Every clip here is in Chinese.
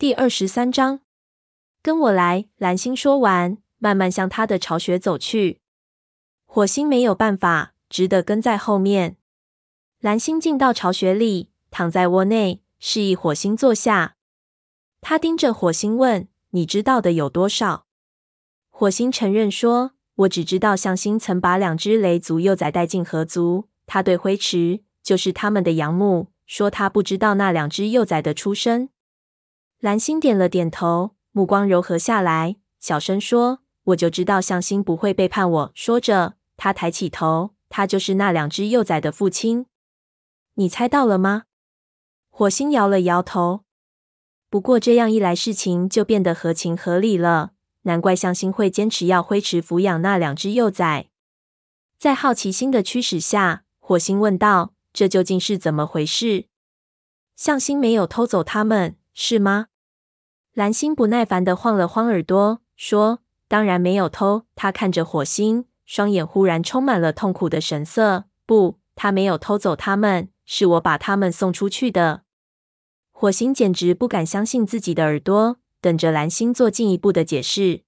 第二十三章，跟我来。蓝星说完，慢慢向他的巢穴走去。火星没有办法，只得跟在后面。蓝星进到巢穴里，躺在窝内，示意火星坐下。他盯着火星问：“你知道的有多少？”火星承认说：“我只知道向星曾把两只雷族幼崽带进河族。他对灰池，就是他们的养母，说他不知道那两只幼崽的出身。”蓝星点了点头，目光柔和下来，小声说：“我就知道向星不会背叛我。”说着。他抬起头，他就是那两只幼崽的父亲。你猜到了吗？火星摇了摇头。不过这样一来，事情就变得合情合理了。难怪向星会坚持要灰池抚养那两只幼崽。在好奇心的驱使下，火星问道：“这究竟是怎么回事？向星没有偷走他们，是吗？”蓝星不耐烦地晃了晃耳朵，说：“当然没有偷。”他看着火星。双眼忽然充满了痛苦的神色。不，他没有偷走他们，是我把他们送出去的。火星简直不敢相信自己的耳朵，等着蓝星做进一步的解释。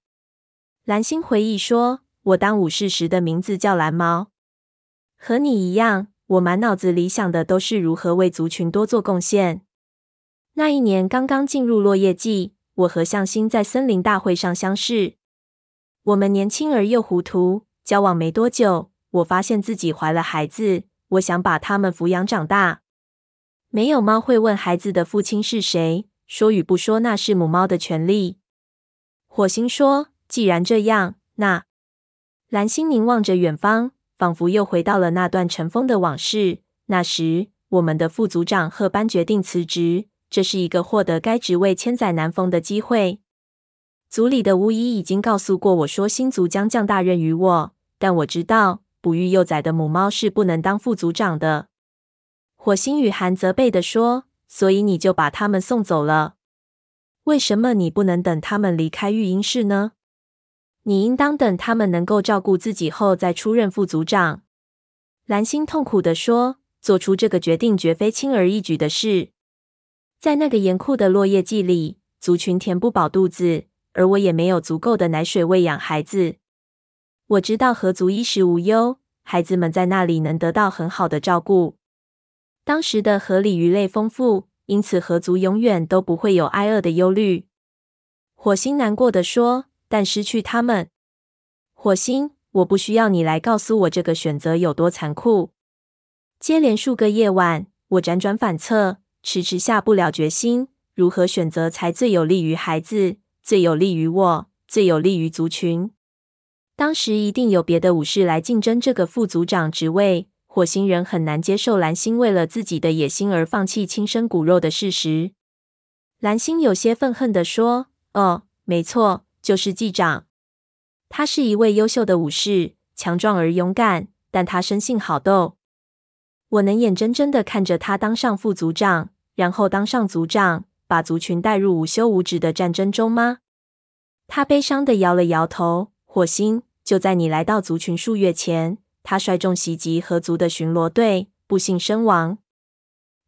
蓝星回忆说：“我当武士时的名字叫蓝毛，和你一样，我满脑子里想的都是如何为族群多做贡献。那一年刚刚进入落叶季，我和向星在森林大会上相识。我们年轻而又糊涂。”交往没多久，我发现自己怀了孩子。我想把他们抚养长大。没有猫会问孩子的父亲是谁，说与不说那是母猫的权利。火星说：“既然这样，那……”蓝星凝望着远方，仿佛又回到了那段尘封的往事。那时，我们的副组长赫班决定辞职，这是一个获得该职位千载难逢的机会。族里的巫医已经告诉过我说，新族将降大任于我，但我知道哺育幼崽的母猫是不能当副族长的。火星雨寒责备地说：“所以你就把他们送走了？为什么你不能等他们离开育婴室呢？你应当等他们能够照顾自己后再出任副族长。”蓝星痛苦地说：“做出这个决定绝非轻而易举的事。在那个严酷的落叶季里，族群填不饱肚子。”而我也没有足够的奶水喂养孩子。我知道河族衣食无忧，孩子们在那里能得到很好的照顾。当时的河里鱼类丰富，因此河族永远都不会有挨饿的忧虑。火星难过的说：“但失去他们，火星，我不需要你来告诉我这个选择有多残酷。”接连数个夜晚，我辗转反侧，迟迟下不了决心，如何选择才最有利于孩子。最有利于我，最有利于族群。当时一定有别的武士来竞争这个副族长职位。火星人很难接受蓝星为了自己的野心而放弃亲生骨肉的事实。蓝星有些愤恨地说：“哦，没错，就是季长。他是一位优秀的武士，强壮而勇敢，但他生性好斗。我能眼睁睁地看着他当上副族长，然后当上族长。”把族群带入无休无止的战争中吗？他悲伤地摇了摇头。火星，就在你来到族群数月前，他率众袭击河族的巡逻队，不幸身亡。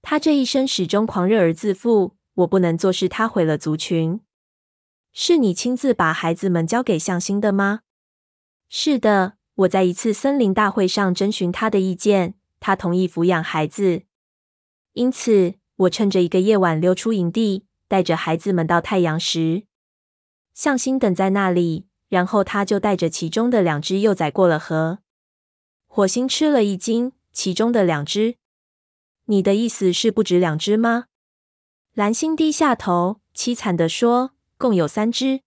他这一生始终狂热而自负。我不能坐视他毁了族群。是你亲自把孩子们交给向心的吗？是的，我在一次森林大会上征询他的意见，他同意抚养孩子。因此。我趁着一个夜晚溜出营地，带着孩子们到太阳石。向星等在那里，然后他就带着其中的两只幼崽过了河。火星吃了一惊，其中的两只？你的意思是不止两只吗？蓝星低下头，凄惨地说：“共有三只。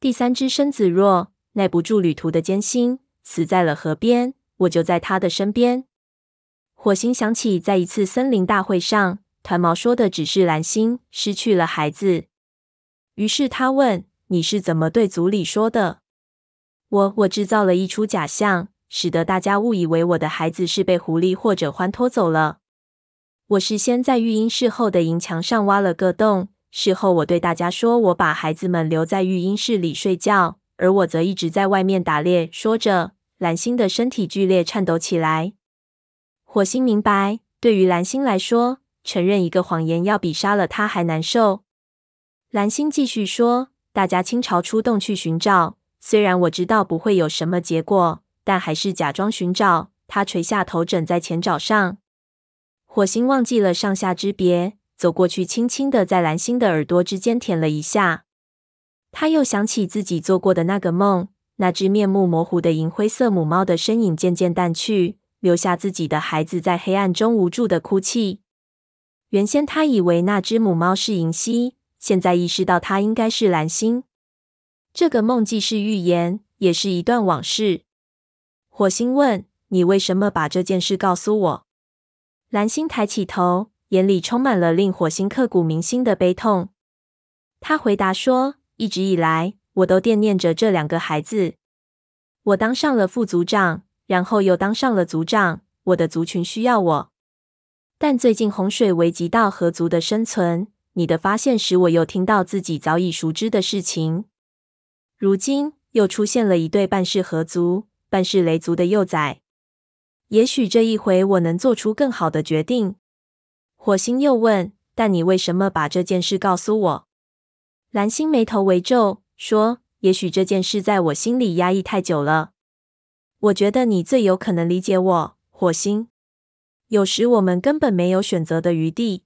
第三只身子弱，耐不住旅途的艰辛，死在了河边。我就在他的身边。”火星想起在一次森林大会上。团毛说的只是蓝星失去了孩子，于是他问：“你是怎么对族里说的？”我我制造了一出假象，使得大家误以为我的孩子是被狐狸或者獾拖走了。我事先在育婴室后的营墙上挖了个洞，事后我对大家说：“我把孩子们留在育婴室里睡觉，而我则一直在外面打猎。”说着，蓝星的身体剧烈颤抖起来。火星明白，对于蓝星来说。承认一个谎言，要比杀了他还难受。蓝星继续说：“大家倾巢出动去寻找，虽然我知道不会有什么结果，但还是假装寻找。”他垂下头枕在前爪上。火星忘记了上下之别，走过去，轻轻的在蓝星的耳朵之间舔了一下。他又想起自己做过的那个梦，那只面目模糊的银灰色母猫的身影渐渐淡去，留下自己的孩子在黑暗中无助的哭泣。原先他以为那只母猫是银溪，现在意识到它应该是蓝星。这个梦既是预言，也是一段往事。火星问：“你为什么把这件事告诉我？”蓝星抬起头，眼里充满了令火星刻骨铭心的悲痛。他回答说：“一直以来，我都惦念着这两个孩子。我当上了副组长，然后又当上了族长。我的族群需要我。但最近洪水危及到河族的生存，你的发现使我又听到自己早已熟知的事情。如今又出现了一对半是河族、半是雷族的幼崽。”也许这一回我能做出更好的决定。火星又问：“但你为什么把这件事告诉我？”蓝星眉头微皱，说：“也许这件事在我心里压抑太久了。我觉得你最有可能理解我。”火星，有时我们根本没有选择的余地。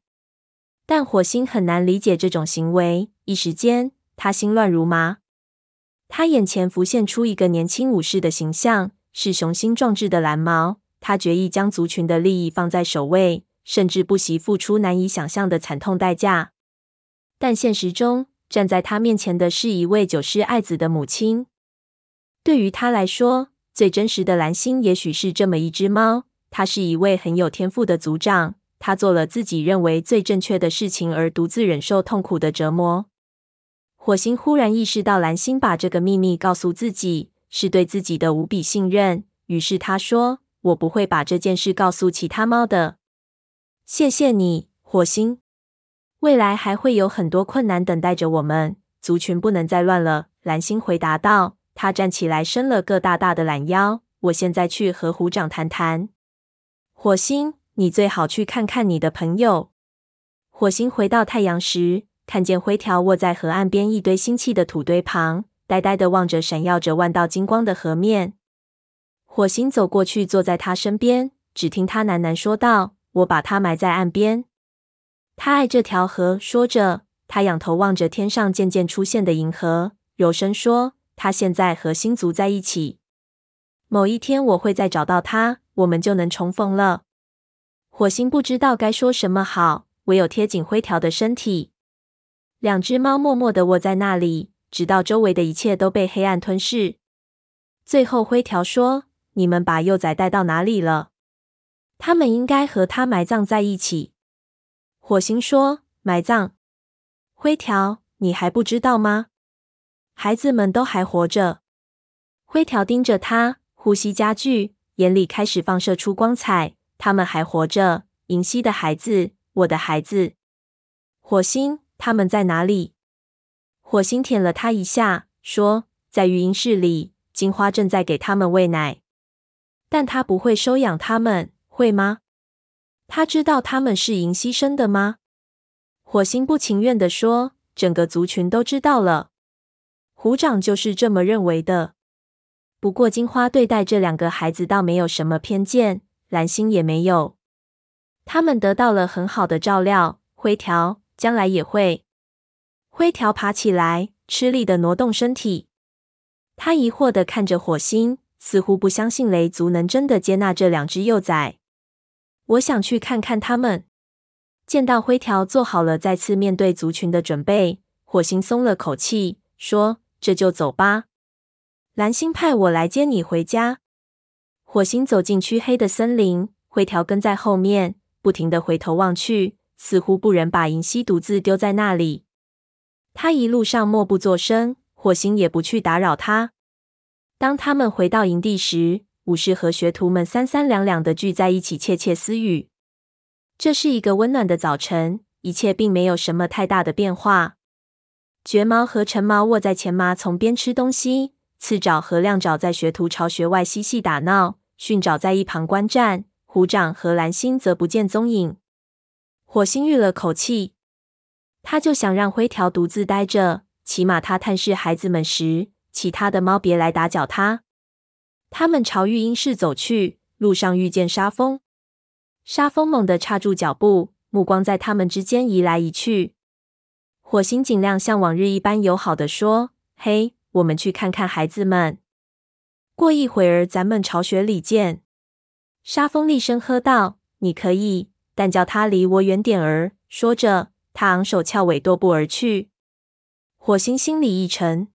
但火星很难理解这种行为，一时间他心乱如麻。他眼前浮现出一个年轻武士的形象，是雄心壮志的蓝毛。他决意将族群的利益放在首位，甚至不惜付出难以想象的惨痛代价。但现实中，站在他面前的是一位九世爱子的母亲。对于他来说，最真实的蓝星也许是这么一只猫。它是一位很有天赋的族长，他做了自己认为最正确的事情，而独自忍受痛苦的折磨。火星忽然意识到，蓝星把这个秘密告诉自己，是对自己的无比信任。于是他说。我不会把这件事告诉其他猫的。谢谢你，火星。未来还会有很多困难等待着我们，族群不能再乱了。蓝星回答道。他站起来，伸了个大大的懒腰。我现在去和虎长谈谈。火星，你最好去看看你的朋友。火星回到太阳时，看见灰条卧在河岸边一堆新砌的土堆旁，呆呆地望着闪耀着万道金光的河面。火星走过去，坐在他身边，只听他喃喃说道：“我把他埋在岸边。他爱这条河。”说着，他仰头望着天上渐渐出现的银河，柔声说：“他现在和星族在一起。某一天，我会再找到他，我们就能重逢了。”火星不知道该说什么好，唯有贴紧灰条的身体。两只猫默默地卧在那里，直到周围的一切都被黑暗吞噬。最后，灰条说。你们把幼崽带到哪里了？他们应该和他埋葬在一起。火星说：“埋葬。”灰条，你还不知道吗？孩子们都还活着。灰条盯着他，呼吸加剧，眼里开始放射出光彩。他们还活着。银溪的孩子，我的孩子。火星，他们在哪里？火星舔了他一下，说：“在育婴室里，金花正在给他们喂奶。”但他不会收养他们，会吗？他知道他们是银溪生的吗？火星不情愿地说：“整个族群都知道了。虎长就是这么认为的。不过金花对待这两个孩子倒没有什么偏见，蓝星也没有。他们得到了很好的照料。灰条将来也会。”灰条爬起来，吃力的挪动身体。他疑惑的看着火星。似乎不相信雷族能真的接纳这两只幼崽。我想去看看他们。见到灰条做好了再次面对族群的准备，火星松了口气，说：“这就走吧。蓝星派我来接你回家。”火星走进黢黑的森林，灰条跟在后面，不停的回头望去，似乎不忍把银溪独自丢在那里。他一路上默不作声，火星也不去打扰他。当他们回到营地时，武士和学徒们三三两两的聚在一起窃窃私语。这是一个温暖的早晨，一切并没有什么太大的变化。绝毛和橙毛卧在前麻丛边吃东西，刺爪和亮爪在学徒巢穴外嬉戏打闹，训爪在一旁观战。虎掌和蓝星则不见踪影。火星吁了口气，他就想让灰条独自待着，起码他探视孩子们时，其他的猫别来打搅他。他们朝育婴室走去，路上遇见沙蜂。沙蜂猛地刹住脚步，目光在他们之间移来移去。火星尽量像往日一般友好的说：“嘿，我们去看看孩子们。过一会儿咱们巢穴里见。”沙峰厉声喝道：“你可以，但叫他离我远点儿。”说着，他昂首翘尾踱步而去。火星心里一沉，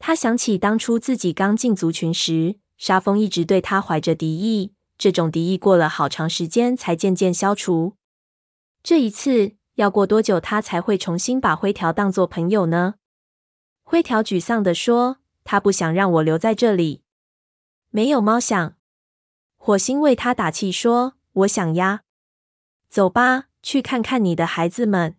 他想起当初自己刚进族群时，沙峰一直对他怀着敌意。这种敌意过了好长时间才渐渐消除。这一次要过多久，他才会重新把灰条当作朋友呢？灰条沮丧地说：“他不想让我留在这里。”没有猫想。火星为他打气说：“我想呀。”走吧，去看看你的孩子们。